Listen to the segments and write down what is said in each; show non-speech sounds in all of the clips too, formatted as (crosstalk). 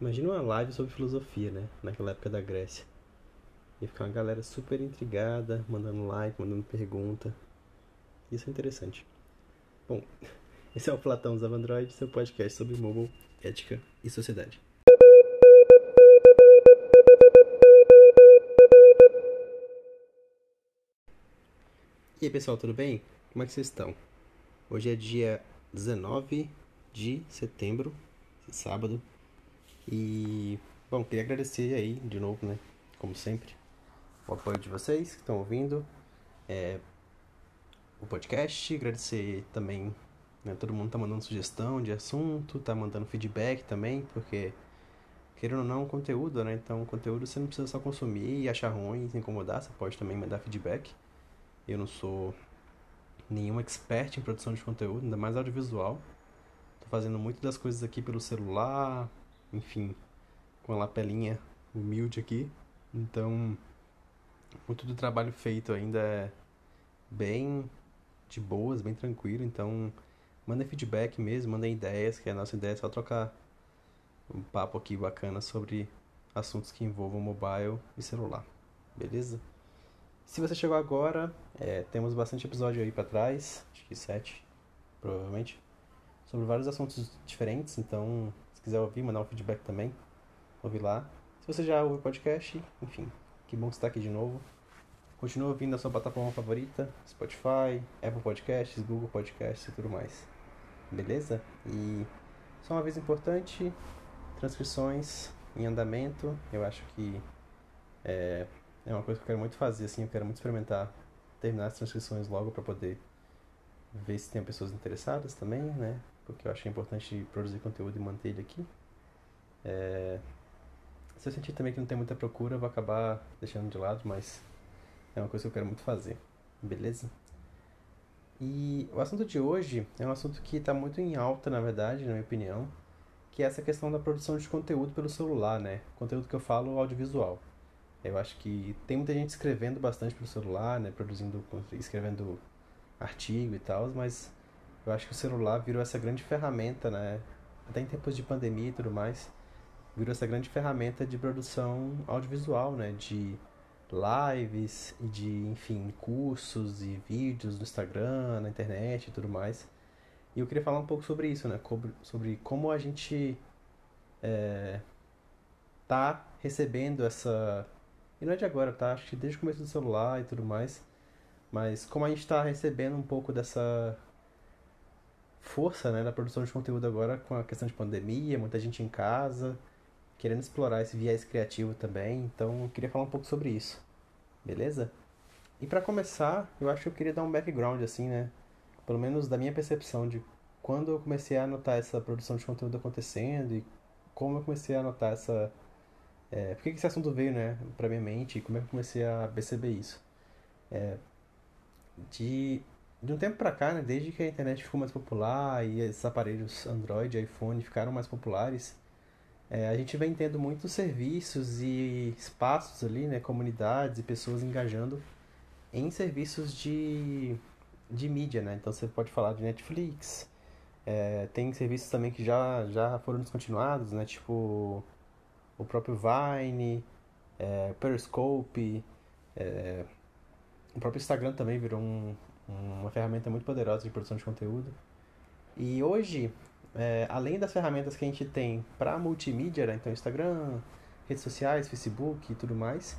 Imagina uma live sobre filosofia, né? Naquela época da Grécia. Ia ficar uma galera super intrigada, mandando like, mandando pergunta. Isso é interessante. Bom, (laughs) esse é o Platão dos Android, seu podcast sobre mobile, ética e sociedade. E aí pessoal, tudo bem? Como é que vocês estão? Hoje é dia 19 de setembro, sábado, e, bom, queria agradecer aí de novo, né? Como sempre, o apoio de vocês que estão ouvindo é, o podcast. Agradecer também, né? Todo mundo tá mandando sugestão de assunto, tá mandando feedback também, porque, querendo ou não, conteúdo, né? Então, conteúdo você não precisa só consumir e achar ruim, se incomodar, você pode também mandar feedback. Eu não sou nenhum expert em produção de conteúdo, ainda mais audiovisual. Tô fazendo muito das coisas aqui pelo celular, enfim, com a lapelinha humilde aqui. Então, muito do trabalho feito ainda é bem de boas, bem tranquilo. Então, manda feedback mesmo, manda ideias, que a nossa ideia é só trocar um papo aqui bacana sobre assuntos que envolvam mobile e celular. Beleza? Se você chegou agora, é, temos bastante episódio aí para trás, acho que sete, provavelmente, sobre vários assuntos diferentes. Então, quiser ouvir, mandar um feedback também, ouvir lá. Se você já ouviu o podcast, enfim, que bom que você está aqui de novo. Continua ouvindo a sua plataforma favorita, Spotify, Apple Podcasts, Google Podcasts e tudo mais. Beleza? E só uma vez importante, transcrições em andamento. Eu acho que é, é uma coisa que eu quero muito fazer, assim, eu quero muito experimentar terminar as transcrições logo para poder ver se tem pessoas interessadas também, né? Porque eu achei importante produzir conteúdo e manter ele aqui. É... Se eu sentir também que não tem muita procura, eu vou acabar deixando de lado, mas é uma coisa que eu quero muito fazer, beleza? E o assunto de hoje é um assunto que está muito em alta, na verdade, na minha opinião, que é essa questão da produção de conteúdo pelo celular, né? Conteúdo que eu falo audiovisual. Eu acho que tem muita gente escrevendo bastante pelo celular, né? Produzindo, escrevendo artigo e tal, mas eu acho que o celular virou essa grande ferramenta, né? Até em tempos de pandemia e tudo mais, virou essa grande ferramenta de produção audiovisual, né? De lives e de, enfim, cursos e vídeos no Instagram, na internet e tudo mais. E eu queria falar um pouco sobre isso, né? Sobre como a gente é, tá recebendo essa. E não é de agora, tá? Acho que desde o começo do celular e tudo mais. Mas como a gente está recebendo um pouco dessa força né, na produção de conteúdo agora com a questão de pandemia, muita gente em casa, querendo explorar esse viés criativo também. Então, eu queria falar um pouco sobre isso. Beleza? E para começar, eu acho que eu queria dar um background assim, né? Pelo menos da minha percepção de quando eu comecei a notar essa produção de conteúdo acontecendo e como eu comecei a notar essa é, por que esse assunto veio, né, pra minha mente e como é que eu comecei a perceber isso? É, de de um tempo para cá, né, desde que a internet ficou mais popular e esses aparelhos Android e iPhone ficaram mais populares, é, a gente vem tendo muitos serviços e espaços ali, né, comunidades e pessoas engajando em serviços de, de mídia, né? Então você pode falar de Netflix, é, tem serviços também que já, já foram descontinuados, né? Tipo o próprio Vine, é, Periscope, é, o próprio Instagram também virou um, uma ferramenta muito poderosa de produção de conteúdo. E hoje, é, além das ferramentas que a gente tem para multimídia, né? então Instagram, redes sociais, Facebook e tudo mais,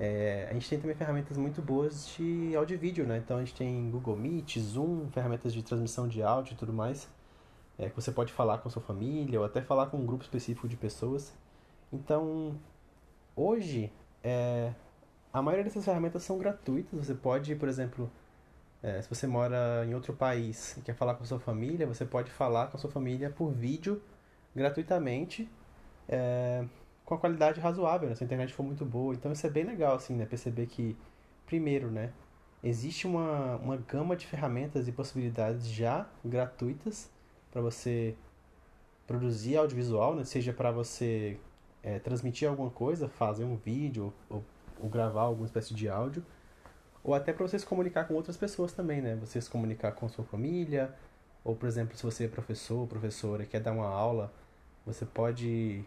é, a gente tem também ferramentas muito boas de áudio e vídeo, né? Então a gente tem Google Meet, Zoom, ferramentas de transmissão de áudio e tudo mais, é, que você pode falar com a sua família ou até falar com um grupo específico de pessoas. Então, hoje, é, a maioria dessas ferramentas são gratuitas. Você pode, por exemplo, é, se você mora em outro país e quer falar com sua família, você pode falar com a sua família por vídeo gratuitamente, é, com a qualidade razoável, né? se a internet for muito boa. Então isso é bem legal, assim, né? Perceber que, primeiro, né? Existe uma, uma gama de ferramentas e possibilidades já gratuitas para você produzir audiovisual, né? Seja para você é, transmitir alguma coisa, fazer um vídeo ou, ou gravar alguma espécie de áudio ou até para você se comunicar com outras pessoas também, né? Você se comunicar com sua família, ou por exemplo, se você é professor ou professora e quer dar uma aula, você pode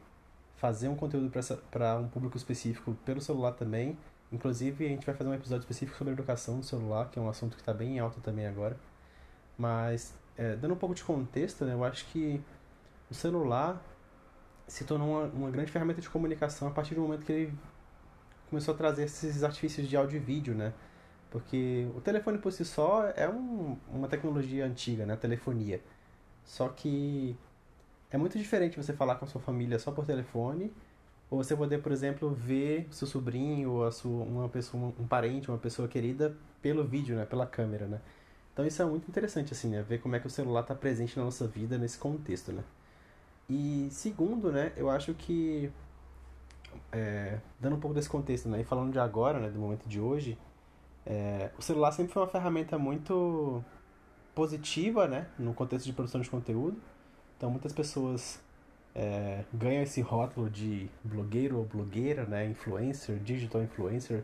fazer um conteúdo para um público específico pelo celular também. Inclusive, a gente vai fazer um episódio específico sobre educação no celular, que é um assunto que está bem alto também agora. Mas, é, dando um pouco de contexto, né, eu acho que o celular se tornou uma, uma grande ferramenta de comunicação a partir do momento que ele começou a trazer esses artifícios de áudio e vídeo, né? Porque o telefone por si só é um, uma tecnologia antiga, né? Telefonia. Só que é muito diferente você falar com a sua família só por telefone, ou você poder, por exemplo, ver seu sobrinho, ou a sua, uma pessoa, um parente, uma pessoa querida pelo vídeo, né, pela câmera, né? Então isso é muito interessante assim, né, ver como é que o celular está presente na nossa vida nesse contexto, né? E segundo, né, eu acho que é, dando um pouco desse contexto, né, e falando de agora, né, do momento de hoje, é, o celular sempre foi uma ferramenta muito positiva, né, no contexto de produção de conteúdo. Então muitas pessoas é, ganham esse rótulo de blogueiro ou blogueira, né, influencer, digital influencer,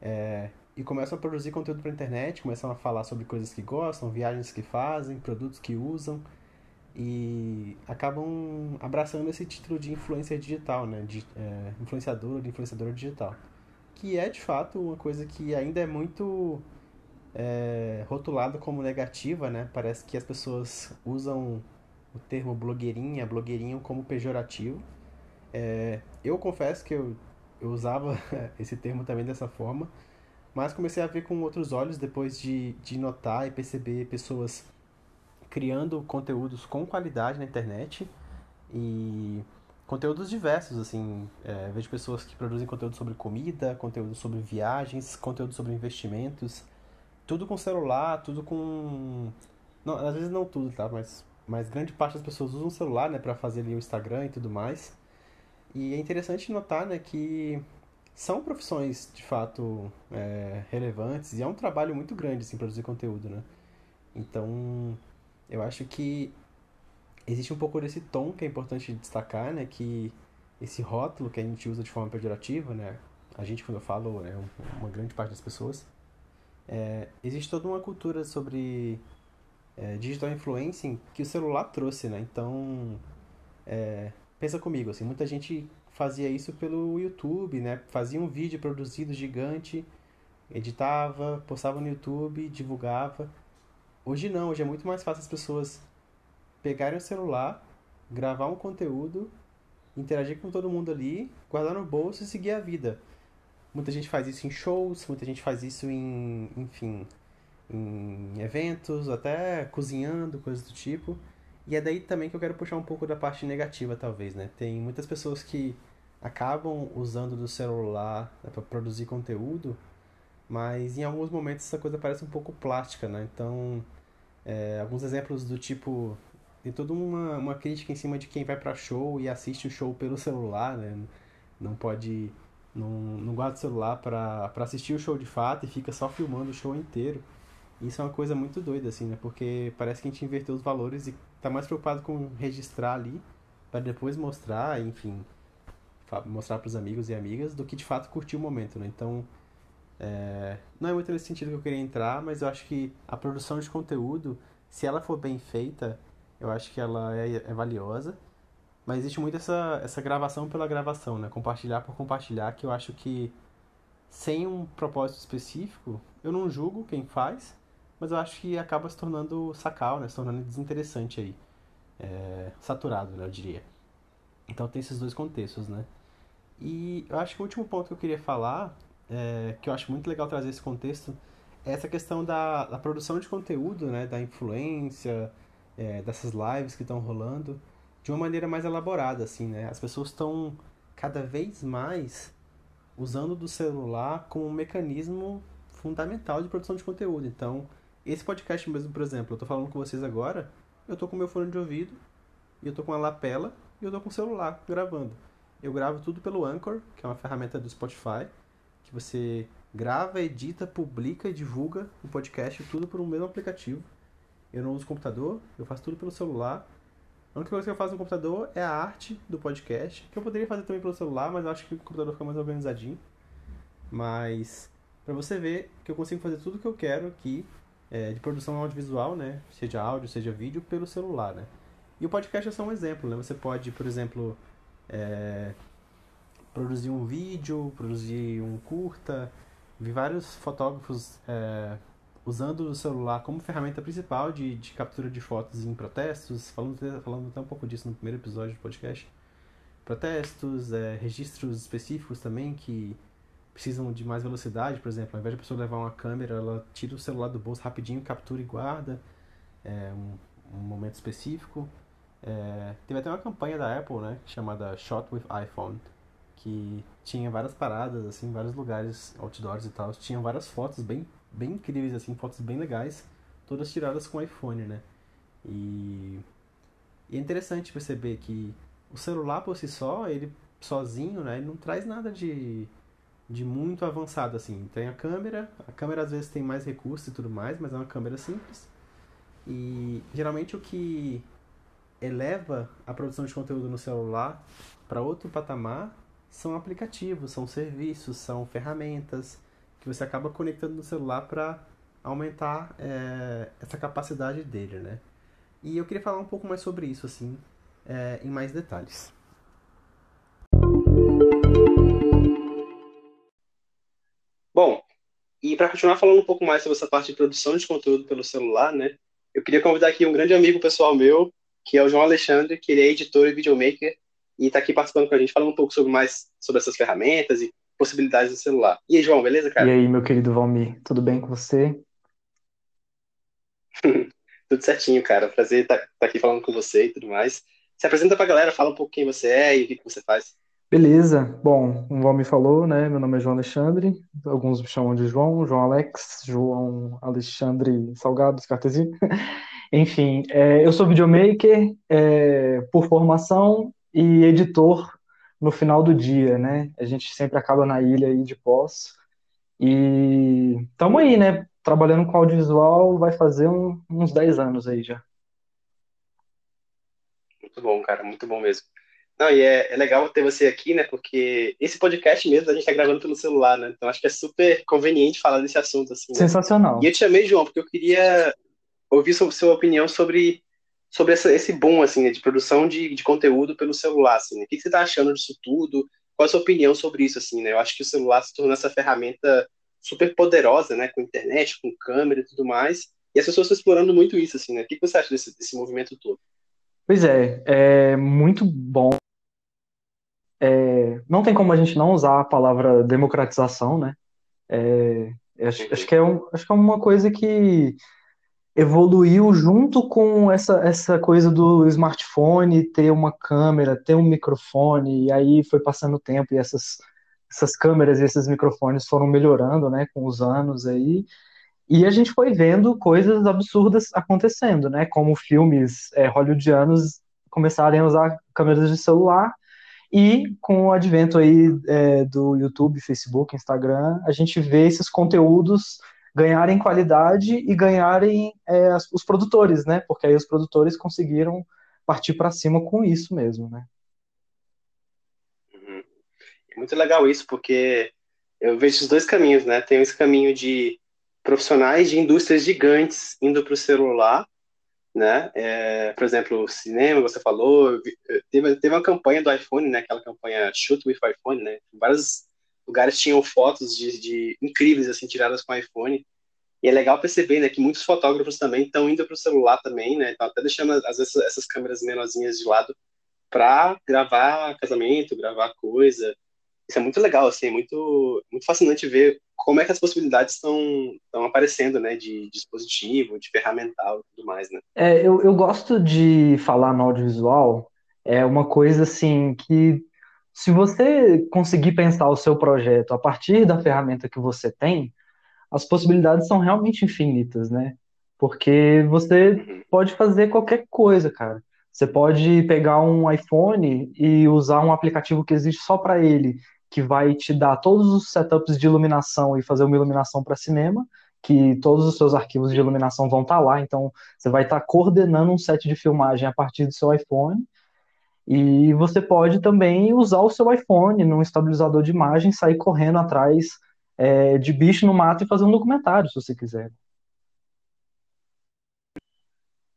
é, e começam a produzir conteúdo para internet, começam a falar sobre coisas que gostam, viagens que fazem, produtos que usam e acabam abraçando esse título de influencer digital, né, de é, influenciador ou de influenciadora digital, que é de fato uma coisa que ainda é muito é, rotulada como negativa, né? Parece que as pessoas usam o termo blogueirinha, blogueirinho como pejorativo. É, eu confesso que eu, eu usava (laughs) esse termo também dessa forma, mas comecei a ver com outros olhos depois de, de notar e perceber pessoas criando conteúdos com qualidade na internet e conteúdos diversos, assim, é, vejo pessoas que produzem conteúdo sobre comida, conteúdo sobre viagens, conteúdo sobre investimentos, tudo com celular, tudo com... Não, às vezes não tudo, tá? Mas mas grande parte das pessoas usam o celular, né, para fazer ali o Instagram e tudo mais. E é interessante notar, né, que são profissões de fato é, relevantes e é um trabalho muito grande, assim, produzir conteúdo, né. Então, eu acho que existe um pouco desse tom que é importante destacar, né, que esse rótulo que a gente usa de forma pejorativa, né, a gente quando eu falo, é uma grande parte das pessoas, é, existe toda uma cultura sobre é, digital influencing que o celular trouxe, né? Então, é, pensa comigo, assim, muita gente fazia isso pelo YouTube, né? Fazia um vídeo produzido gigante, editava, postava no YouTube, divulgava. Hoje não, hoje é muito mais fácil as pessoas pegarem o celular, gravar um conteúdo, interagir com todo mundo ali, guardar no bolso e seguir a vida. Muita gente faz isso em shows, muita gente faz isso em, enfim, em eventos, até cozinhando, coisas do tipo. E é daí também que eu quero puxar um pouco da parte negativa, talvez, né? Tem muitas pessoas que acabam usando do celular né, para produzir conteúdo, mas em alguns momentos essa coisa parece um pouco plástica, né? Então, é, alguns exemplos do tipo tem toda uma, uma crítica em cima de quem vai para show e assiste o show pelo celular, né? Não pode não, não guarda o celular para assistir o show de fato e fica só filmando o show inteiro. Isso é uma coisa muito doida, assim, né? Porque parece que a gente inverteu os valores e tá mais preocupado com registrar ali para depois mostrar, enfim, mostrar para os amigos e amigas do que de fato curtir o momento, né? Então, é, não é muito nesse sentido que eu queria entrar, mas eu acho que a produção de conteúdo, se ela for bem feita, eu acho que ela é, é valiosa. Mas existe muito essa, essa gravação pela gravação, né? Compartilhar por compartilhar, que eu acho que sem um propósito específico, eu não julgo quem faz, mas eu acho que acaba se tornando sacal, né? Se tornando desinteressante aí. É, saturado, né, eu diria. Então tem esses dois contextos, né? E eu acho que o último ponto que eu queria falar, é, que eu acho muito legal trazer esse contexto, é essa questão da, da produção de conteúdo, né? Da influência, é, dessas lives que estão rolando, de uma maneira mais elaborada, assim, né? As pessoas estão cada vez mais usando do celular como um mecanismo fundamental de produção de conteúdo. Então, esse podcast mesmo, por exemplo, eu tô falando com vocês agora, eu tô com meu fone de ouvido, e eu tô com a lapela, e eu tô com o celular gravando. Eu gravo tudo pelo Anchor, que é uma ferramenta do Spotify, que você grava, edita, publica e divulga o podcast tudo por um mesmo aplicativo. Eu não uso computador, eu faço tudo pelo celular. A única coisa que eu faço no computador é a arte do podcast, que eu poderia fazer também pelo celular, mas eu acho que o computador fica mais organizadinho. Mas, para você ver que eu consigo fazer tudo que eu quero aqui é, de produção audiovisual, né? Seja áudio, seja vídeo, pelo celular, né? E o podcast é só um exemplo, né? Você pode, por exemplo, é, produzir um vídeo, produzir um curta. Vi vários fotógrafos é, usando o celular como ferramenta principal de, de captura de fotos em protestos, falando, falando até um pouco disso no primeiro episódio do podcast. Protestos, é, registros específicos também que precisam de mais velocidade, por exemplo, ao invés de a pessoa levar uma câmera, ela tira o celular do bolso rapidinho, captura e guarda é, um, um momento específico. É, teve até uma campanha da Apple, né, chamada Shot with iPhone, que tinha várias paradas, assim, vários lugares, outdoors e tal, tinha várias fotos bem, bem incríveis, assim, fotos bem legais, todas tiradas com iPhone, né, e, e é interessante perceber que o celular por si só, ele sozinho, né, ele não traz nada de, de muito avançado, assim, tem a câmera, a câmera às vezes tem mais recursos e tudo mais, mas é uma câmera simples, e geralmente o que eleva a produção de conteúdo no celular para outro patamar são aplicativos, são serviços, são ferramentas que você acaba conectando no celular para aumentar é, essa capacidade dele, né? E eu queria falar um pouco mais sobre isso, assim, é, em mais detalhes. Bom, e para continuar falando um pouco mais sobre essa parte de produção de conteúdo pelo celular, né? Eu queria convidar aqui um grande amigo pessoal meu, que é o João Alexandre, que ele é editor e videomaker, e está aqui participando com a gente, falando um pouco sobre mais sobre essas ferramentas e possibilidades do celular. E aí, João, beleza, cara? E aí, meu querido Valmir, tudo bem com você? (laughs) tudo certinho, cara. Prazer estar tá, tá aqui falando com você e tudo mais. Se apresenta pra galera, fala um pouco quem você é e o que, você faz. Beleza. Bom, o Valmir falou, né? Meu nome é João Alexandre. Alguns me chamam de João, João Alex, João Alexandre Salgado, Cartezinho. (laughs) Enfim, é, eu sou videomaker é, por formação e editor no final do dia, né? A gente sempre acaba na ilha aí de pós. E estamos aí, né? Trabalhando com audiovisual vai fazer um, uns 10 anos aí já. Muito bom, cara, muito bom mesmo. Não, e é, é legal ter você aqui, né? Porque esse podcast mesmo a gente tá gravando pelo celular, né? Então acho que é super conveniente falar desse assunto, assim. Né? Sensacional. E eu te chamei, João, porque eu queria ouvir sua opinião sobre, sobre essa, esse boom, assim, né, de produção de, de conteúdo pelo celular, assim, né? O que, você está achando disso tudo? Qual a sua opinião sobre isso, assim, né? Eu acho que o celular se tornou essa ferramenta super poderosa, né? Com internet, com câmera e tudo mais. E as pessoas estão explorando muito isso, assim, né? O que, que você acha desse, desse movimento todo? Pois é, é muito bom. É, não tem como a gente não usar a palavra democratização, né? É, acho, acho, que é um, acho que é uma coisa que evoluiu junto com essa, essa coisa do smartphone ter uma câmera, ter um microfone, e aí foi passando o tempo e essas, essas câmeras e esses microfones foram melhorando, né, com os anos aí, e a gente foi vendo coisas absurdas acontecendo, né, como filmes é, hollywoodianos começarem a usar câmeras de celular, e com o advento aí é, do YouTube, Facebook, Instagram, a gente vê esses conteúdos ganharem qualidade e ganharem é, os produtores, né? Porque aí os produtores conseguiram partir para cima com isso mesmo, né? Uhum. Muito legal isso, porque eu vejo os dois caminhos, né? Tem esse caminho de profissionais de indústrias gigantes indo para o celular, né? É, por exemplo, cinema, você falou, teve, teve uma campanha do iPhone, né? Aquela campanha Shoot with iPhone, né? Vários lugares tinham fotos de, de incríveis assim tiradas com iPhone. E é legal perceber, né, que muitos fotógrafos também estão indo para o celular também, né? Estão até deixando às vezes essas câmeras menorzinhas de lado para gravar casamento, gravar coisa. Isso é muito legal, assim, é muito, muito fascinante ver como é que as possibilidades estão estão aparecendo, né, de dispositivo, de ferramental e tudo mais, né? É, eu, eu gosto de falar no audiovisual, é uma coisa assim que se você conseguir pensar o seu projeto a partir da ferramenta que você tem, as possibilidades são realmente infinitas, né? Porque você uhum. pode fazer qualquer coisa, cara. Você pode pegar um iPhone e usar um aplicativo que existe só para ele, que vai te dar todos os setups de iluminação e fazer uma iluminação para cinema, que todos os seus arquivos de iluminação vão estar tá lá, então você vai estar tá coordenando um set de filmagem a partir do seu iPhone e você pode também usar o seu iPhone num estabilizador de imagem, sair correndo atrás é, de bicho no mato e fazer um documentário, se você quiser.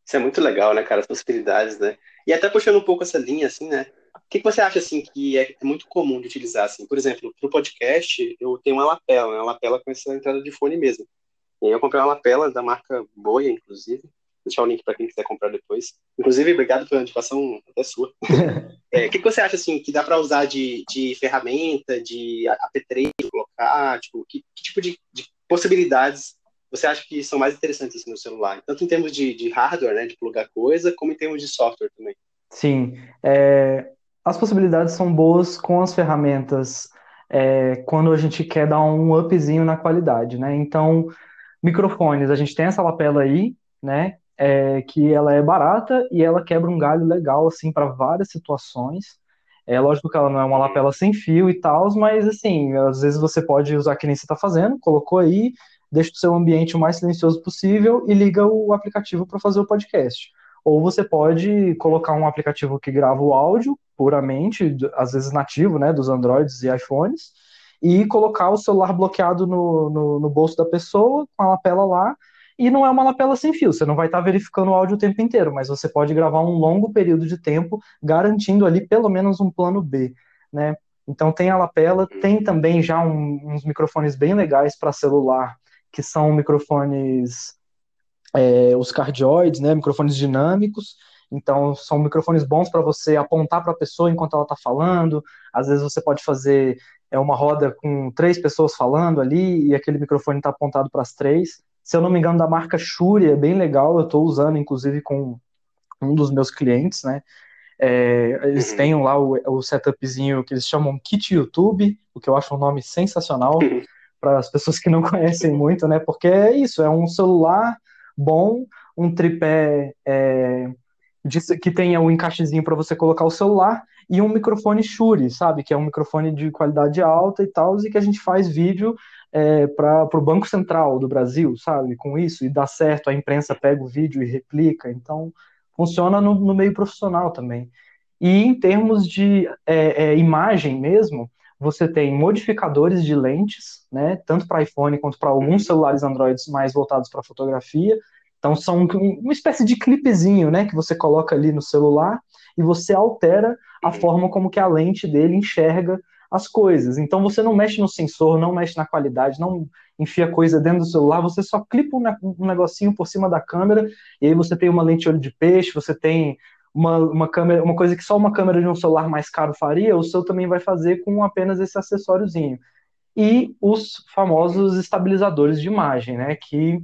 Isso é muito legal, né, cara, as possibilidades, né? E até puxando um pouco essa linha, assim, né? que, que você acha assim que é, muito comum de utilizar assim? Por exemplo, para o podcast, eu tenho uma lapela, né? uma lapela com essa entrada de fone mesmo. E aí eu comprei uma lapela da marca Boia, inclusive. Deixar o link para quem quiser comprar depois. Inclusive, obrigado pela indicação até sua. (laughs) É, o que, que você acha assim que dá para usar de, de ferramenta, de apetrecho, colocar, tipo, que, que tipo de, de, possibilidades você acha que são mais interessantes assim, no celular? Tanto em termos de, de hardware, né, de plugar coisa, como em termos de software também. Sim, é, as possibilidades são boas com as ferramentas é, quando a gente quer dar um upzinho na qualidade, né? Então, microfones, a gente tem essa lapela aí, né? É, que ela é barata e ela quebra um galho legal, assim, para várias situações. É lógico que ela não é uma lapela sem fio e tal, mas, assim, às vezes você pode usar que nem você está fazendo, colocou aí, deixa o seu ambiente o mais silencioso possível e liga o aplicativo para fazer o podcast. Ou você pode colocar um aplicativo que grava o áudio puramente, às vezes nativo, né, dos Androids e iPhones, e colocar o celular bloqueado no, no, no bolso da pessoa, com a lapela lá, e não é uma lapela sem fio, você não vai estar verificando o áudio o tempo inteiro, mas você pode gravar um longo período de tempo, garantindo ali pelo menos um plano B, né? Então tem a lapela, tem também já um, uns microfones bem legais para celular, que são microfones é, os cardioides, né, microfones dinâmicos. Então, são microfones bons para você apontar para a pessoa enquanto ela está falando. Às vezes, você pode fazer é, uma roda com três pessoas falando ali e aquele microfone está apontado para as três. Se eu não me engano, da marca Shure, é bem legal. Eu estou usando, inclusive, com um dos meus clientes, né? É, eles uhum. têm lá o, o, setupzinho que eles chamam Kit YouTube, o que eu acho um nome sensacional uhum. para as pessoas que não (laughs) conhecem muito, né? Porque é isso, é um celular bom, um tripé é, de, que tenha um encaixezinho para você colocar o celular e um microfone Shure, sabe? Que é um microfone de qualidade alta e tal, e que a gente faz vídeo é, para o Banco Central do Brasil, sabe? Com isso, e dá certo, a imprensa pega o vídeo e replica. Então, funciona no, no meio profissional também. E em termos de é, é, imagem mesmo, você tem modificadores de lentes, né, tanto para iPhone quanto para alguns celulares Android mais voltados para fotografia. Então são uma espécie de clipezinho, né, que você coloca ali no celular e você altera a forma como que a lente dele enxerga as coisas. Então você não mexe no sensor, não mexe na qualidade, não enfia coisa dentro do celular, você só clipa um negocinho por cima da câmera e aí você tem uma lente olho de peixe, você tem uma, uma câmera, uma coisa que só uma câmera de um celular mais caro faria, o seu também vai fazer com apenas esse acessóriozinho. E os famosos estabilizadores de imagem, né? Que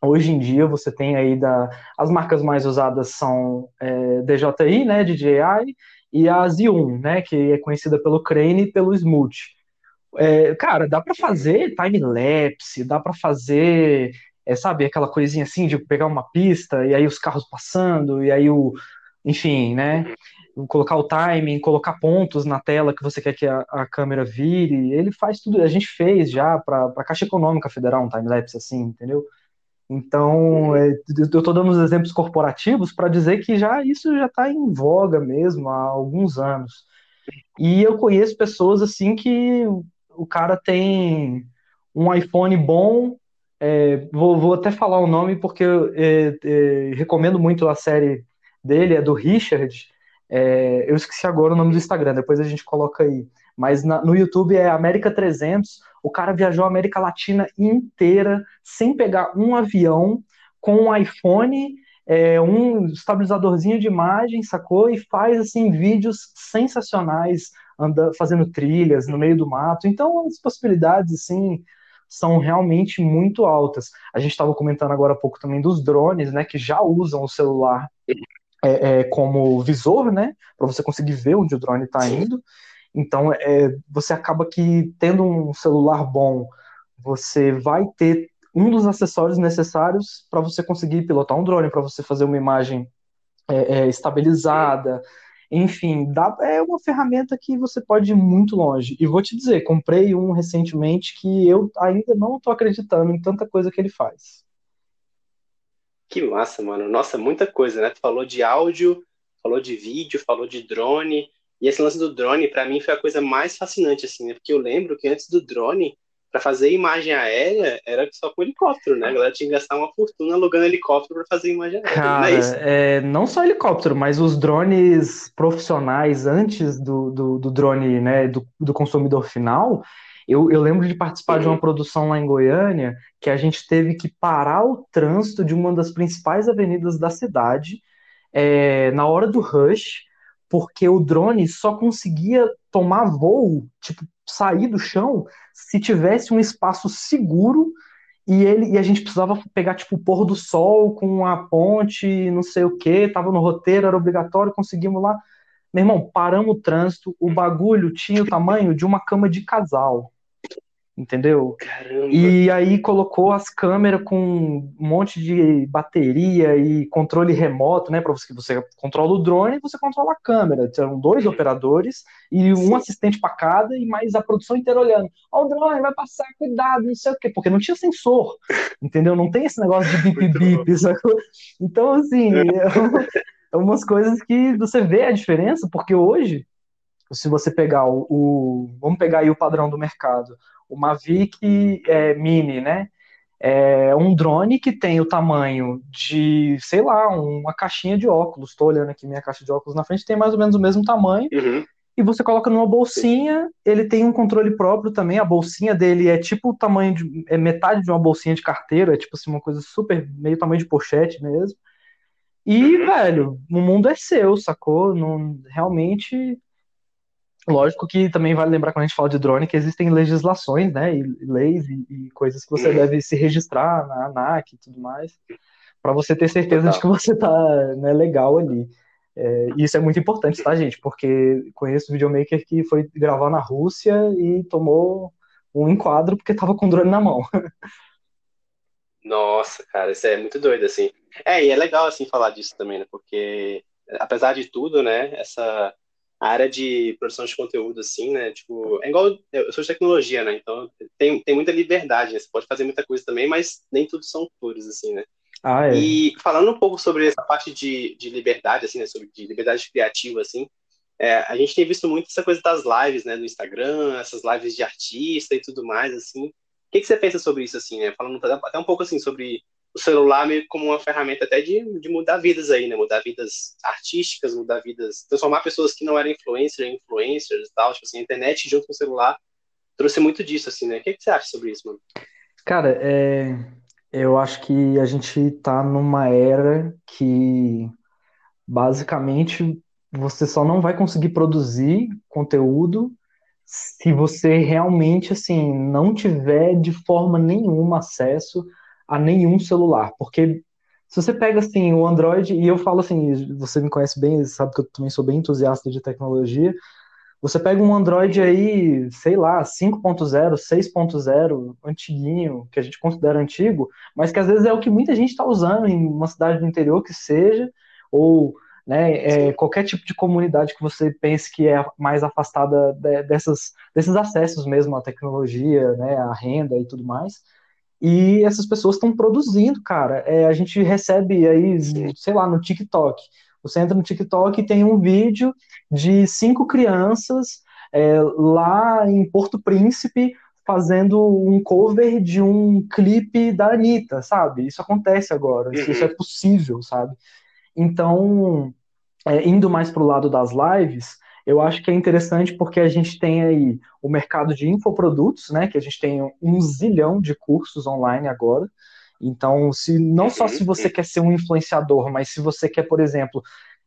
hoje em dia você tem aí da. As marcas mais usadas são é, DJI, né? DJI, e a Z1, né? Que é conhecida pelo Crane e pelo Smooth. É, cara, dá para fazer time-lapse, dá para fazer, é, sabe, aquela coisinha assim de pegar uma pista e aí os carros passando, e aí o, enfim, né? Colocar o timing, colocar pontos na tela que você quer que a, a câmera vire. Ele faz tudo. A gente fez já para a Caixa Econômica Federal um time-lapse assim, entendeu? Então, é, eu estou dando os exemplos corporativos para dizer que já isso já está em voga mesmo há alguns anos. E eu conheço pessoas assim que o cara tem um iPhone bom. É, vou, vou, até falar o nome porque eu é, é recomendo muito a série dele é do Richard. É, eu esqueci agora o nome do Instagram, depois a gente coloca aí. Mas na, no YouTube é América 300. O cara viajou a América Latina inteira sem pegar um avião, com um iPhone, é, um estabilizadorzinho de imagem, sacou? E faz assim vídeos sensacionais, anda, fazendo trilhas no meio do mato. Então as possibilidades assim são realmente muito altas. A gente estava comentando agora há pouco também dos drones, né, que já usam o celular é, é, como visor, né? Para você conseguir ver onde o drone está indo. Então, é, você acaba que tendo um celular bom, você vai ter um dos acessórios necessários para você conseguir pilotar um drone, para você fazer uma imagem é, é, estabilizada. Enfim, dá, é uma ferramenta que você pode ir muito longe. E vou te dizer, comprei um recentemente que eu ainda não estou acreditando em tanta coisa que ele faz. Que massa, mano. Nossa, muita coisa, né? Tu falou de áudio, falou de vídeo, falou de drone. E esse lance do drone, para mim, foi a coisa mais fascinante, assim, né? Porque eu lembro que antes do drone, para fazer imagem aérea era só com helicóptero, né? A galera tinha que gastar uma fortuna alugando helicóptero para fazer imagem aérea. Cara, não, é, é não só helicóptero, mas os drones profissionais antes do, do, do drone, né, do, do consumidor final. Eu, eu lembro de participar de uma produção lá em Goiânia que a gente teve que parar o trânsito de uma das principais avenidas da cidade é, na hora do rush, porque o drone só conseguia tomar voo, tipo, sair do chão, se tivesse um espaço seguro e ele e a gente precisava pegar tipo o pôr do sol com a ponte, não sei o que, tava no roteiro, era obrigatório, conseguimos lá. Meu irmão, paramos o trânsito, o bagulho tinha o tamanho de uma cama de casal entendeu? Caramba. E aí colocou as câmeras com um monte de bateria e controle remoto, né? Para você você controla o drone e você controla a câmera. Eram dois operadores e um Sim. assistente para cada e mais a produção inteira olhando. Ó, o drone vai passar, cuidado, não sei o quê, porque não tinha sensor, entendeu? Não tem esse negócio de bip bip, sacou? Então, assim, é, (laughs) é umas coisas que você vê a diferença, porque hoje se você pegar o, o, vamos pegar aí o padrão do mercado, o Mavic é, Mini, né? É um drone que tem o tamanho de, sei lá, uma caixinha de óculos. Estou olhando aqui minha caixa de óculos na frente, tem mais ou menos o mesmo tamanho. Uhum. E você coloca numa bolsinha, ele tem um controle próprio também. A bolsinha dele é tipo o tamanho de. é metade de uma bolsinha de carteira, é tipo assim, uma coisa super, meio tamanho de pochete mesmo. E, uhum. velho, o mundo é seu, sacou? Não, realmente Lógico que também vale lembrar quando a gente fala de drone que existem legislações, né, e leis e, e coisas que você uhum. deve se registrar na ANAC e tudo mais, para você ter certeza Total. de que você tá né, legal ali. É, isso é muito importante, tá, gente? Porque conheço videomaker que foi gravar na Rússia e tomou um enquadro porque tava com o drone na mão. (laughs) Nossa, cara, isso é muito doido, assim. É, e é legal, assim, falar disso também, né? Porque, apesar de tudo, né, essa a área de produção de conteúdo, assim, né? Tipo, é igual. Eu sou de tecnologia, né? Então tem, tem muita liberdade, né? Você pode fazer muita coisa também, mas nem tudo são flores, assim, né? Ah, é. E falando um pouco sobre essa parte de, de liberdade, assim, né? Sobre de liberdade criativa, assim. É, a gente tem visto muito essa coisa das lives, né? No Instagram, essas lives de artista e tudo mais, assim. O que, que você pensa sobre isso, assim, né? Falando até um pouco, assim, sobre o celular meio como uma ferramenta até de, de mudar vidas aí, né? Mudar vidas artísticas, mudar vidas, transformar pessoas que não eram influencers em influencers e tal. Tipo assim, a internet junto com o celular trouxe muito disso, assim, né? O que, que você acha sobre isso, mano? Cara, é, eu acho que a gente tá numa era que basicamente você só não vai conseguir produzir conteúdo se você realmente assim não tiver de forma nenhuma acesso a nenhum celular, porque se você pega assim o Android e eu falo assim, você me conhece bem, sabe que eu também sou bem entusiasta de tecnologia. Você pega um Android aí, sei lá, 5.0, 6.0, antiguinho, que a gente considera antigo, mas que às vezes é o que muita gente está usando em uma cidade do interior que seja, ou né, é, qualquer tipo de comunidade que você pense que é mais afastada de, dessas, desses acessos mesmo à tecnologia, né, à renda e tudo mais. E essas pessoas estão produzindo, cara. É, a gente recebe aí, sei lá, no TikTok. Você entra no TikTok e tem um vídeo de cinco crianças é, lá em Porto Príncipe fazendo um cover de um clipe da Anitta, sabe? Isso acontece agora, uhum. isso é possível, sabe? Então, é, indo mais para o lado das lives, eu acho que é interessante porque a gente tem aí o mercado de infoprodutos, né? Que a gente tem um zilhão de cursos online agora. Então, se não só se você quer ser um influenciador, mas se você quer, por exemplo,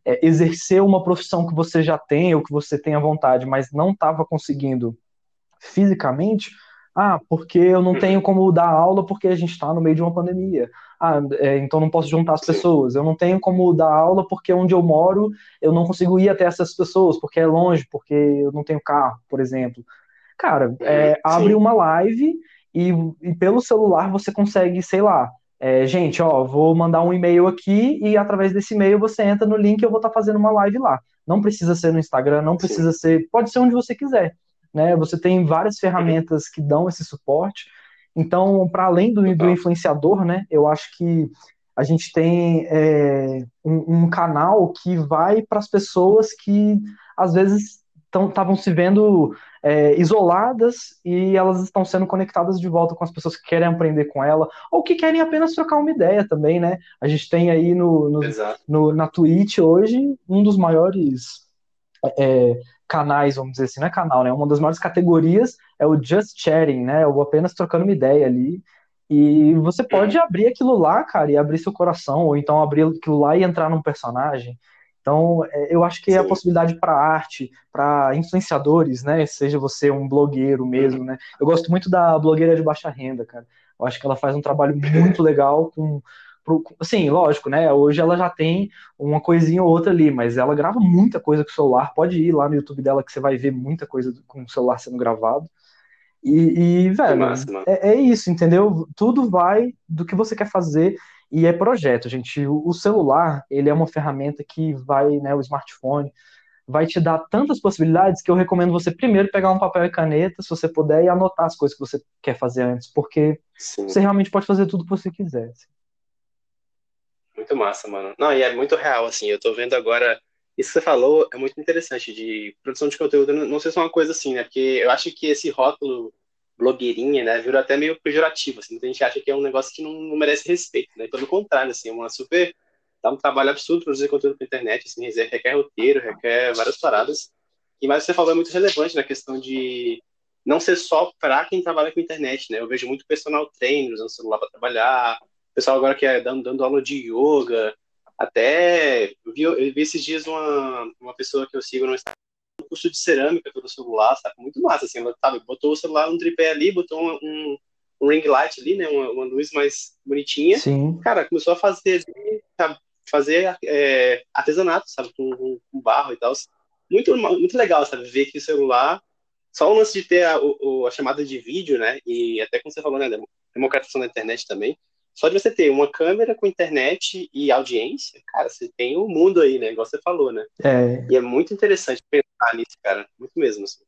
é, exercer uma profissão que você já tem ou que você tem à vontade, mas não estava conseguindo fisicamente, ah, porque eu não tenho como dar aula porque a gente está no meio de uma pandemia. Ah, é, então não posso juntar as pessoas. Eu não tenho como dar aula porque onde eu moro eu não consigo ir até essas pessoas, porque é longe, porque eu não tenho carro, por exemplo. Cara, é, abre uma live e, e, pelo celular você consegue, sei lá, é, gente, ó, vou mandar um e-mail aqui e através desse e-mail você entra no link e eu vou estar tá fazendo uma live lá. Não precisa ser no Instagram, não precisa Sim. ser, pode ser onde você quiser né? Você tem várias ferramentas que dão esse suporte. Então, para além do, do, influenciador, né? Eu acho que a gente tem é, um, um, canal que vai para as pessoas que às vezes estavam se vendo é, isoladas e elas estão sendo conectadas de volta com as pessoas que querem aprender com ela ou que querem apenas trocar uma ideia também, né? A gente tem aí no, no, no na Twitch hoje um dos maiores é, canais, vamos dizer assim, não é canal, né? Uma das maiores categorias é o just chatting, né? Ou apenas trocando uma ideia ali. E você pode uhum. abrir aquilo lá, cara, e abrir seu coração, ou então abrir aquilo lá e entrar num personagem. Então, é, eu acho que Sim. a possibilidade para arte, para influenciadores, né? Seja você um blogueiro mesmo, né? Eu gosto muito da blogueira de baixa renda, cara. Eu acho que ela faz um trabalho muito legal com. Assim, lógico, né? Hoje ela já tem uma coisinha ou outra ali, mas ela grava muita coisa com o celular. Pode ir lá no YouTube dela que você vai ver muita coisa com o celular sendo gravado. E, e velho, é, é, isso, entendeu? Tudo vai do que você quer fazer e é projeto, gente. O celular, ele é uma ferramenta que vai, né, o smartphone, vai te dar tantas possibilidades que eu recomendo você primeiro pegar um papel e caneta, se você puder, e anotar as coisas que você quer fazer antes, porque Sim. você realmente pode fazer tudo que você quiser. Assim. Muito massa, mano. Não, e é muito real, assim, eu tô vendo agora, isso que você falou é muito interessante, de produção de conteúdo, não sei se é uma coisa assim, né, porque eu acho que esse rótulo blogueirinha, né, virou até meio pejorativo, assim, muita gente acha que é um negócio que não, não merece respeito, né, pelo contrário, assim, é uma super, dá um trabalho absurdo produzir conteúdo pra internet, assim, requer roteiro, requer várias paradas, e mais você falou é muito relevante na questão de não ser só para quem trabalha com internet, né, eu vejo muito personal trainer usando celular para trabalhar, pessoal agora que é dando, dando aula de yoga, até, eu vi, eu vi esses dias uma, uma pessoa que eu sigo no Instagram, curso de cerâmica pelo celular, sabe? Muito massa, assim, ela sabe, botou o celular no tripé ali, botou um, um, um ring light ali, né? Uma, uma, luz mais bonitinha. Sim. Cara, começou a fazer, sabe? fazer é, artesanato, sabe? Com, com, barro e tal. Muito, muito legal, sabe? Ver que o celular, só o lance de ter a, a chamada de vídeo, né? E até como você falou, né? Democratização da internet também só de você ter uma câmera com internet e audiência, cara, você tem o um mundo aí, né? Igual você falou, né? É. E é muito interessante pensar nisso, cara. Muito mesmo. Assim.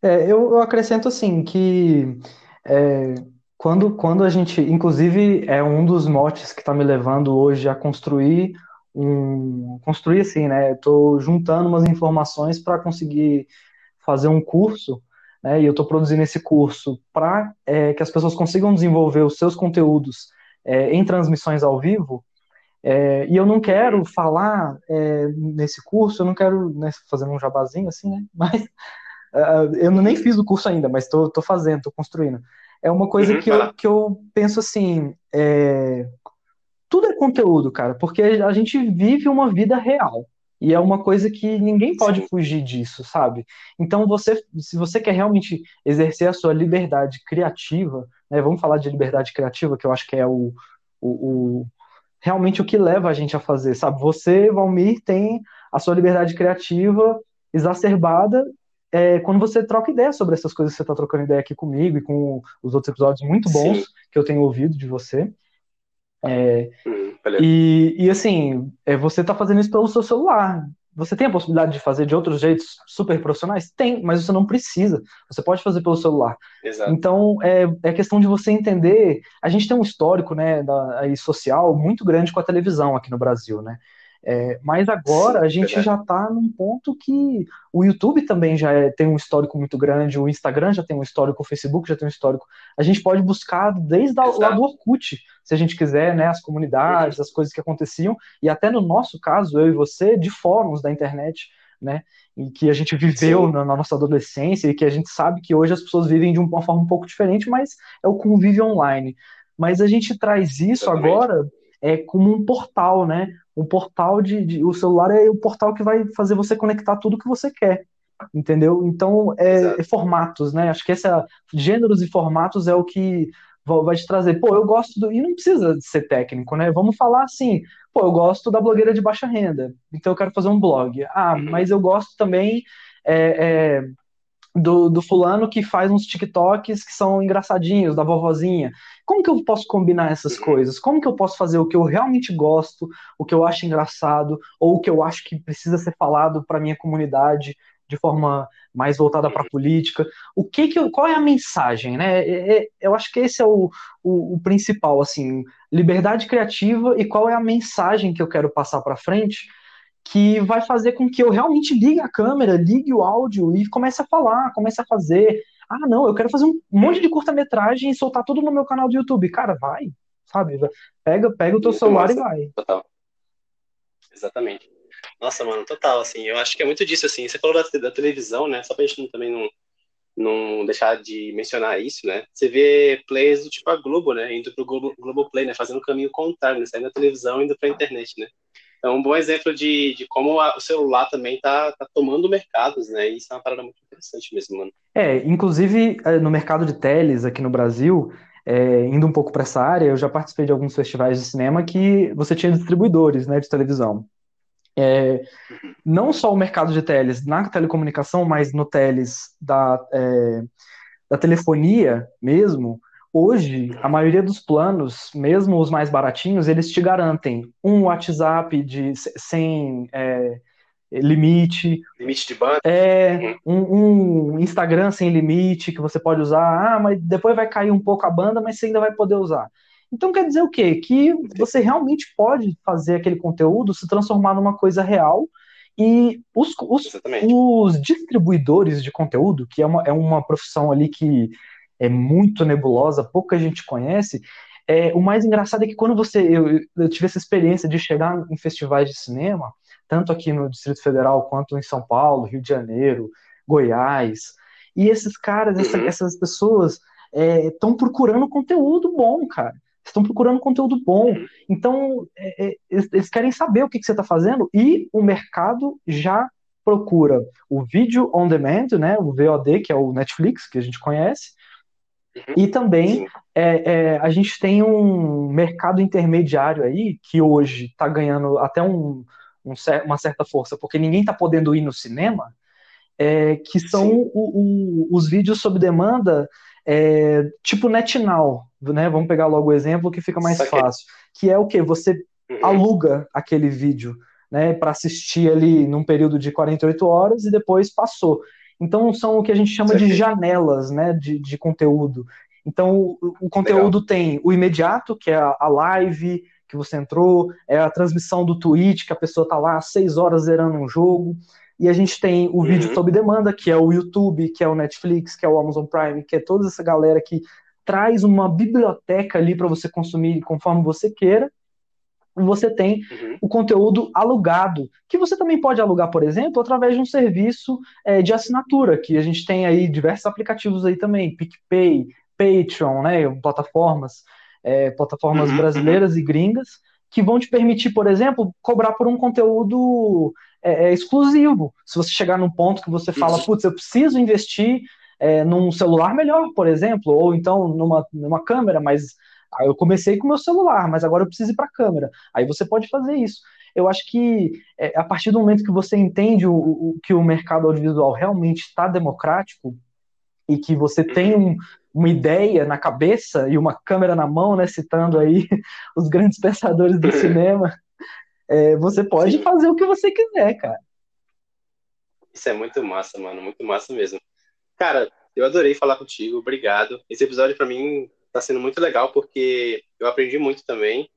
É, eu, eu acrescento assim que é, quando, quando a gente, inclusive, é um dos motes que está me levando hoje a construir um, construir assim, né? Estou juntando umas informações para conseguir fazer um curso, né? E eu estou produzindo esse curso para é, que as pessoas consigam desenvolver os seus conteúdos é, em transmissões ao vivo, é, e eu não quero falar é, nesse curso, eu não quero né, fazer um jabazinho assim, né? (laughs) Mas uh, eu nem fiz o curso ainda, mas estou fazendo, estou construindo. É uma coisa uhum, que, eu, que eu penso assim: é, tudo é conteúdo, cara, porque a gente vive uma vida real. E é uma coisa que ninguém pode Sim. fugir disso, sabe? Então, você, se você quer realmente exercer a sua liberdade criativa, né, vamos falar de liberdade criativa, que eu acho que é o, o, o, realmente o que leva a gente a fazer, sabe? Você, Valmir, tem a sua liberdade criativa exacerbada é, quando você troca ideia sobre essas coisas que você está trocando ideia aqui comigo e com os outros episódios muito bons Sim. que eu tenho ouvido de você. É, hum, e, e, assim, é, você está fazendo isso pelo seu celular. Você tem a possibilidade de fazer de outros jeitos super profissionais? Tem, mas você não precisa. Você pode fazer pelo celular. Exato. Então, é, é questão de você entender. A gente tem um histórico né, da, aí, social muito grande com a televisão aqui no Brasil, né? É, mas agora Sim, a gente verdade. já está num ponto que o YouTube também já é, tem um histórico muito grande, o Instagram já tem um histórico, o Facebook já tem um histórico. A gente pode buscar desde a, lá do Orkut, se a gente quiser, né, as comunidades, as coisas que aconteciam, e até no nosso caso, eu e você, de fóruns da internet, né, em que a gente viveu na, na, nossa adolescência e que a gente sabe que hoje as pessoas vivem de uma forma um pouco diferente, mas é o convívio online. Mas a gente traz isso Exatamente. agora é como um portal, né? Um portal de, de, O celular é o portal que vai fazer você conectar tudo que você quer. Entendeu? Então, é, é formatos, né? Acho que essa gêneros e formatos é o que vai te trazer. Pô, eu gosto do. E não precisa ser técnico, né? Vamos falar assim. Pô, eu gosto da blogueira de baixa renda. Então eu quero fazer um blog. Ah, uhum. mas eu gosto também. É, é, do, do fulano que faz uns TikToks que são engraçadinhos, da vovozinha. Como que eu posso combinar essas coisas? Como que eu posso fazer o que eu realmente gosto, o que eu acho engraçado, ou o que eu acho que precisa ser falado para minha comunidade de forma mais voltada para a política? O que que eu, qual é a mensagem, né? É, é, eu acho que esse é o, o, o principal, assim, liberdade criativa e qual é a mensagem que eu quero passar para frente que vai fazer com que eu realmente ligue a câmera, ligue o áudio e comece a falar, comece a fazer. Ah, não, eu quero fazer um monte de curta-metragem e soltar tudo no meu canal do YouTube. Cara, vai, sabe? Pega, pega o teu Muito celular massa. e vai. Total. Exatamente. Nossa, mano, total, assim, eu acho que é muito disso, assim, você falou da, da televisão, né, só pra gente também não, não deixar de mencionar isso, né, você vê players do tipo a Globo, né, indo pro Globo, Globoplay, né, fazendo o caminho contrário, né, saindo da televisão e indo pra internet, né. Então, um bom exemplo de, de como a- o celular também tá, tá tomando mercados, né, e isso é uma parada muito interessante mesmo, mano. É, inclusive eh, no mercado de teles aqui no Brasil, eh, indo um pouco para essa área, eu já participei de alguns festivais de cinema que você tinha distribuidores, né, de televisão. É, não só o mercado de teles na telecomunicação, mas no teles da, é, da telefonia mesmo, hoje a maioria dos planos, mesmo os mais baratinhos, eles te garantem um WhatsApp de, sem é, limite, Limite de banda, é um, um Instagram sem limite que você pode usar. Ah, mas depois vai cair um pouco a banda, mas você ainda vai poder usar. Então quer dizer o quê? Que você realmente pode fazer aquele conteúdo se transformar numa coisa real e os, os, os distribuidores de conteúdo, que é uma, é uma profissão ali que é muito nebulosa, pouca gente conhece. É, o mais engraçado é que quando você. Eu, eu tive essa experiência de chegar em festivais de cinema, tanto aqui no Distrito Federal quanto em São Paulo, Rio de Janeiro, Goiás. E esses caras, essa, Uhum. essas pessoas estão procurando conteúdo bom, cara. Estão procurando conteúdo bom. Uhum. Então, é, é, eles, querem saber o que, que você está fazendo e o mercado já procura o vídeo on demand, né, o VOD, que é o Netflix, que a gente conhece. E também é, é, a gente tem um mercado intermediário aí que hoje está ganhando até um, um uma certa força, porque ninguém está podendo ir no cinema, é, que são o- o- os vídeos sob demanda, é, tipo NetNow, né? Vamos pegar logo o exemplo que fica mais fácil. Que é o que Você Uhum. aluga aquele vídeo, né, para assistir ali num período de 48 horas e depois passou. Então são o que a gente chama de janelas, né, de, de conteúdo. Então o, o conteúdo tem o imediato, que é a, a live que você entrou, é a transmissão do Twitch, que a pessoa tá lá seis horas zerando um jogo. E a gente tem o vídeo Uhum. sob demanda, que é o YouTube, que é o Netflix, que é o Amazon Prime, que é toda essa galera que traz uma biblioteca ali para você consumir conforme você queira. Você tem Uhum. o conteúdo alugado, que você também pode alugar, por exemplo, através de um serviço é, de assinatura, que a gente tem aí diversos aplicativos aí também, PicPay, Patreon, né, plataformas, é, plataformas Uhum, brasileiras e gringas, que vão te permitir, por exemplo, cobrar por um conteúdo é, é, exclusivo. Se você chegar num ponto que você fala, Uhum. putz, eu preciso investir é, num celular melhor, por exemplo, ou então numa, numa câmera, mas ah, eu comecei com o meu celular, mas agora eu preciso ir para a câmera. Aí você pode fazer isso. Eu acho que é, a partir do momento que você entende o, o que o mercado audiovisual realmente está democrático e que você tem um, uma ideia na cabeça e uma câmera na mão, né, citando aí (laughs) os grandes (laughs) pensadores do cinema, é, você pode Sim. fazer o que você quiser, cara. Isso é muito massa, mano, muito massa mesmo. Cara, eu adorei falar contigo, obrigado. Esse episódio pra mim tá sendo muito legal porque eu aprendi muito também.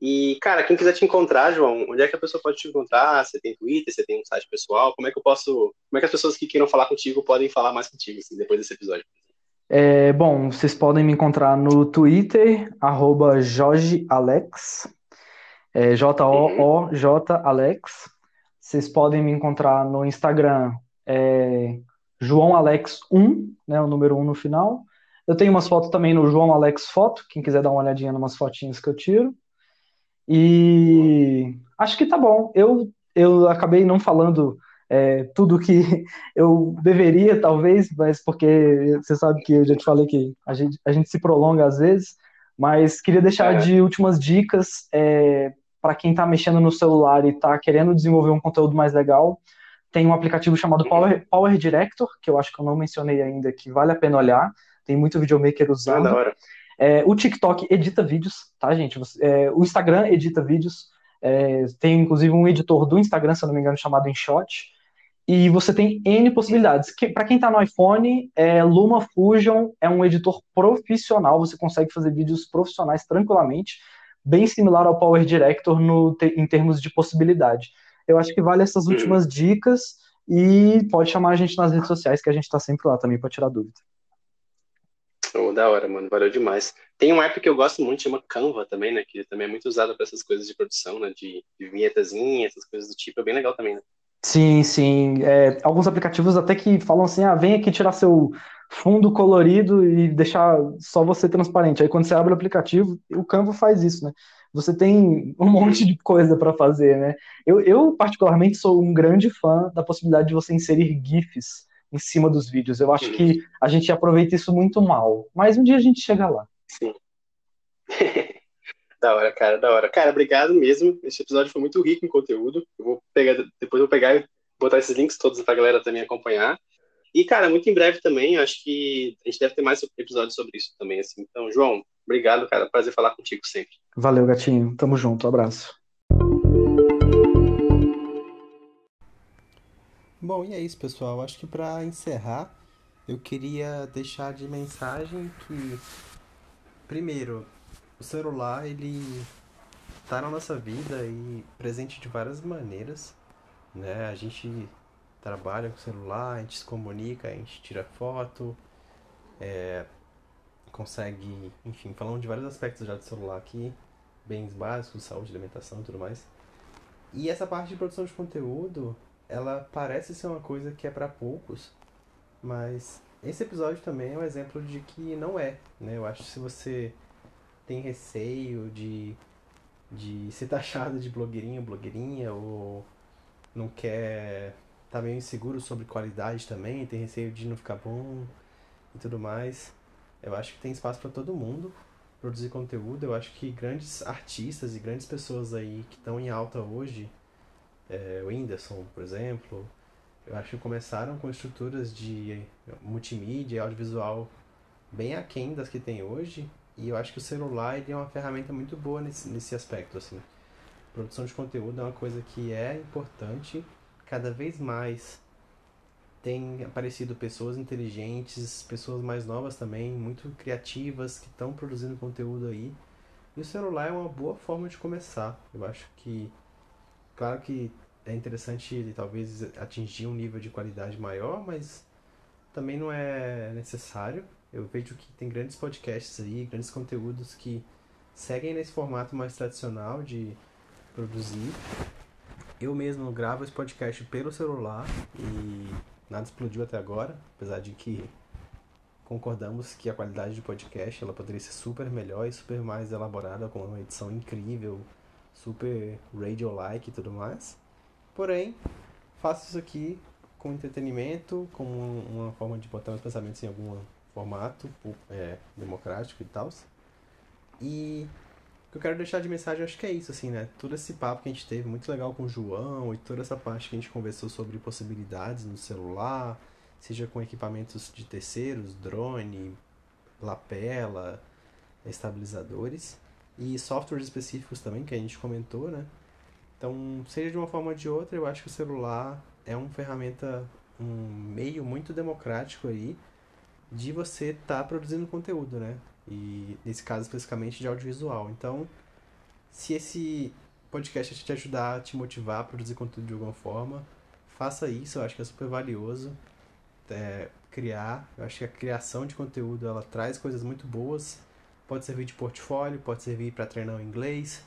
E, cara, quem quiser te encontrar, João, onde é que a pessoa pode te encontrar? Você tem Twitter, você tem um site pessoal? Como é que eu posso. Como é que as pessoas que queiram falar contigo podem falar mais contigo, assim, depois desse episódio? É, bom, vocês podem me encontrar no Twitter, JorgeAlex, é, J-O-O-J Alex. Vocês podem me encontrar no Instagram, é, JoãoAlex1, né, o número 1 no final. Eu tenho umas fotos também no João Alex Foto, quem quiser dar uma olhadinha em umas fotinhas que eu tiro. E acho que tá bom. Eu, eu acabei não falando é, tudo que (laughs) eu deveria, talvez, mas porque você sabe que eu já te falei que a gente, a gente se prolonga às vezes, mas queria deixar É. de últimas dicas é, para quem está mexendo no celular e está querendo desenvolver um conteúdo mais legal. Tem um aplicativo chamado Power, Power Director, que eu acho que eu não mencionei ainda, que vale a pena olhar. Tem muito videomaker Ah, usando. da hora. É, o TikTok edita vídeos, tá, gente? Você- é, o Instagram edita vídeos. É, tem inclusive um editor do Instagram, se eu não me engano, chamado InShot. E você tem N possibilidades. Que, para quem tá no iPhone, é, Luma Fusion é um editor profissional. Você consegue fazer vídeos profissionais tranquilamente, bem similar ao Power Director no, te- em termos de possibilidade. eu acho que vale essas últimas dicas e pode chamar a gente nas redes sociais, que a gente está sempre lá também para tirar dúvida. Oh, da hora, mano, valeu demais. Tem um app que eu gosto muito, chama Canva também, né? Que também é muito usado para essas coisas de produção, né? De, de vinhetazinha, essas coisas do tipo, é bem legal também, né? Sim, sim. É, alguns aplicativos até que falam assim, ah, vem aqui tirar seu fundo colorido e deixar só você transparente. Aí quando você abre o aplicativo, o Canva faz isso, né? Você tem um monte de coisa para fazer, né? Eu, eu, particularmente, sou um grande fã da possibilidade de você inserir GIFs em cima dos vídeos. Eu acho que a gente aproveita isso muito mal. Mas um dia a gente chega lá. Sim. (laughs) da hora, cara, da hora. Cara, obrigado mesmo. Esse episódio foi muito rico em conteúdo. Eu vou pegar, depois eu vou pegar e botar esses links todos pra galera também acompanhar. E, cara, muito em breve também, acho que a gente deve ter mais episódios sobre isso também, assim. Então, João, obrigado, cara. Prazer falar contigo sempre. Valeu, gatinho. Tamo junto. abraço. Bom, e é isso, pessoal. Acho que para encerrar, eu queria deixar de mensagem que, primeiro, o celular ele tá na nossa vida e presente de várias maneiras, né? A gente trabalha com o celular, a gente se comunica, a gente tira foto, é, consegue, enfim, falando de vários aspectos já do celular aqui, bens básicos, saúde, alimentação e tudo mais. E essa parte de produção de conteúdo, ela parece ser uma coisa que é para poucos, mas esse episódio também é um exemplo de que não é, né? Eu acho que se você tem receio de, de ser (laughs) taxado de blogueirinho, blogueirinha, ou não quer tá meio inseguro sobre qualidade também, tem receio de não ficar bom e tudo mais. Eu acho que tem espaço para todo mundo produzir conteúdo. Eu acho que grandes artistas e grandes pessoas aí que estão em alta hoje, é, o Whindersson, por exemplo, eu acho que começaram com estruturas de multimídia, audiovisual bem aquém das que tem hoje. E eu acho que o celular ele é uma ferramenta muito boa nesse, nesse aspecto. Assim. Produção de conteúdo é uma coisa que é importante cada vez mais tem aparecido pessoas inteligentes, pessoas mais novas também, muito criativas, que estão produzindo conteúdo aí. E o celular é uma boa forma de começar. Eu acho que, claro que é interessante talvez atingir um nível de qualidade maior, mas também não é necessário. Eu vejo que tem grandes podcasts aí, grandes conteúdos que seguem nesse formato mais tradicional de produzir eu mesmo gravo esse podcast pelo celular e nada explodiu até agora, apesar de que concordamos que a qualidade de podcast ela poderia ser super melhor e super mais elaborada com uma edição incrível, super radio-like e tudo mais. Porém, faço isso aqui com entretenimento, como uma forma de botar meus pensamentos em algum formato é, democrático e tal. E que eu quero deixar de mensagem, acho que é isso, assim, né? Todo esse papo que a gente teve, muito legal com o João, e toda essa parte que a gente conversou sobre possibilidades no celular, seja com equipamentos de terceiros, drone, lapela, estabilizadores, e softwares específicos também, que a gente comentou, né? Então, seja de uma forma ou de outra, eu acho que o celular é uma ferramenta, um meio muito democrático aí de você estar tá produzindo conteúdo, né? E nesse caso especificamente de audiovisual. Então, se esse podcast te ajudar, te motivar a produzir conteúdo de alguma forma, faça isso, eu acho que é super valioso. É, criar, eu acho que a criação de conteúdo ela traz coisas muito boas. Pode servir de portfólio, pode servir para treinar o inglês,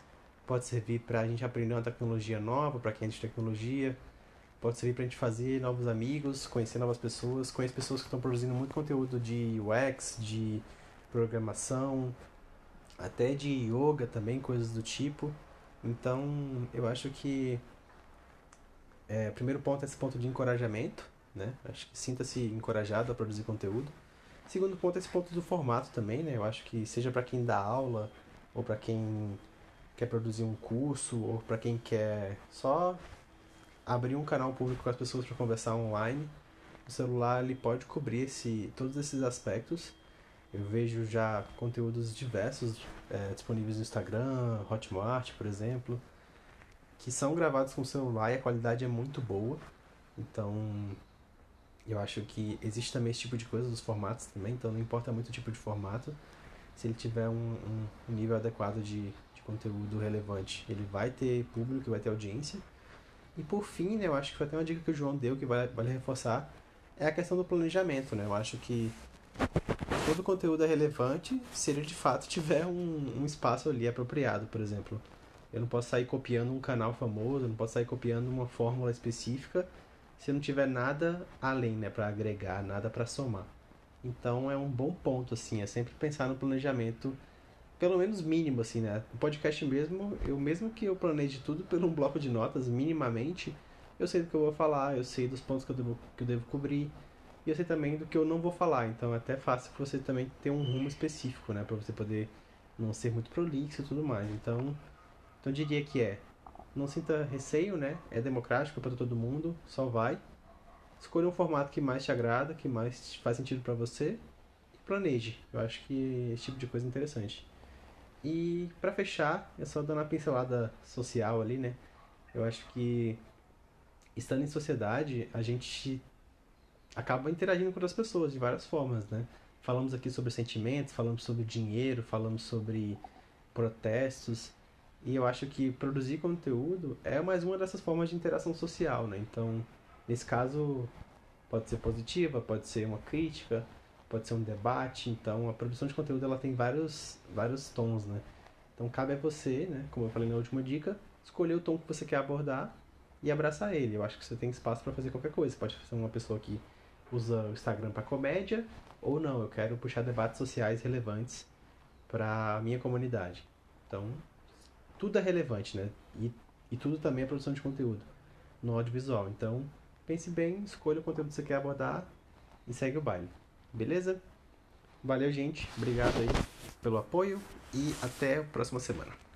pode servir para a gente aprender uma tecnologia nova, para quem é de tecnologia, pode servir para a gente fazer novos amigos, conhecer novas pessoas, conhecer pessoas que estão produzindo muito conteúdo de UX, de programação, até de yoga também, coisas do tipo. Então, eu acho que é, primeiro ponto é esse ponto de encorajamento, né? Acho que sinta-se encorajado a produzir conteúdo. Segundo ponto é esse ponto do formato também, né? Eu acho que seja para quem dá aula ou para quem quer produzir um curso ou para quem quer só abrir um canal público com as pessoas para conversar online, o celular ele pode cobrir esse, todos esses aspectos eu vejo já conteúdos diversos é, disponíveis no Instagram, Hotmart, por exemplo, que são gravados com celular e a qualidade é muito boa. Então, eu acho que existe também esse tipo de coisa dos formatos também, então não importa muito o tipo de formato. Se ele tiver um, um nível adequado de, de conteúdo relevante, ele vai ter público, vai ter audiência. E por fim, né, eu acho que foi até uma dica que o João deu que vale, vale reforçar, é a questão do planejamento, né? Eu acho que todo conteúdo é relevante se ele de fato tiver um, um espaço ali apropriado, por exemplo. Eu não posso sair copiando um canal famoso, eu não posso sair copiando uma fórmula específica se não tiver nada além, né, para agregar, nada para somar. Então é um bom ponto assim, é sempre pensar no planejamento pelo menos mínimo assim, né? O podcast mesmo, eu mesmo que eu planeje tudo por um bloco de notas minimamente, eu sei do que eu vou falar, eu sei dos pontos que eu devo, que eu devo cobrir, e eu sei também do que eu não vou falar. Então é até fácil para você também ter um rumo específico, né, para você poder não ser muito prolixo e tudo mais. Então, então eu diria que é não sinta receio, né? É democrático para todo mundo, só vai. Escolha um formato que mais te agrada, que mais faz sentido para você e planeje. Eu acho que esse tipo de coisa é interessante. E para fechar, é só dando uma pincelada social ali, né? Eu acho que estando em sociedade, a gente acaba interagindo com outras pessoas de várias formas, né? Falamos aqui sobre sentimentos, falamos sobre dinheiro, falamos sobre protestos. E eu acho que produzir conteúdo é mais uma dessas formas de interação social, né? Então, nesse caso, pode ser positiva, pode ser uma crítica, pode ser um debate. Então, a produção de conteúdo ela tem vários, vários tons, né? Então, cabe a você, né? Como eu falei na última dica, escolher o tom que você quer abordar e abraçar ele. Eu acho que você tem espaço para fazer qualquer coisa. Você pode ser uma pessoa que usa o Instagram para comédia ou não. Eu quero puxar debates sociais relevantes para a minha comunidade. Então, tudo é relevante, né? E, e tudo também é produção de conteúdo no audiovisual. Então, pense bem, escolha o conteúdo que você quer abordar e segue o baile. Beleza? Valeu, gente. Obrigado aí pelo apoio e até a próxima semana.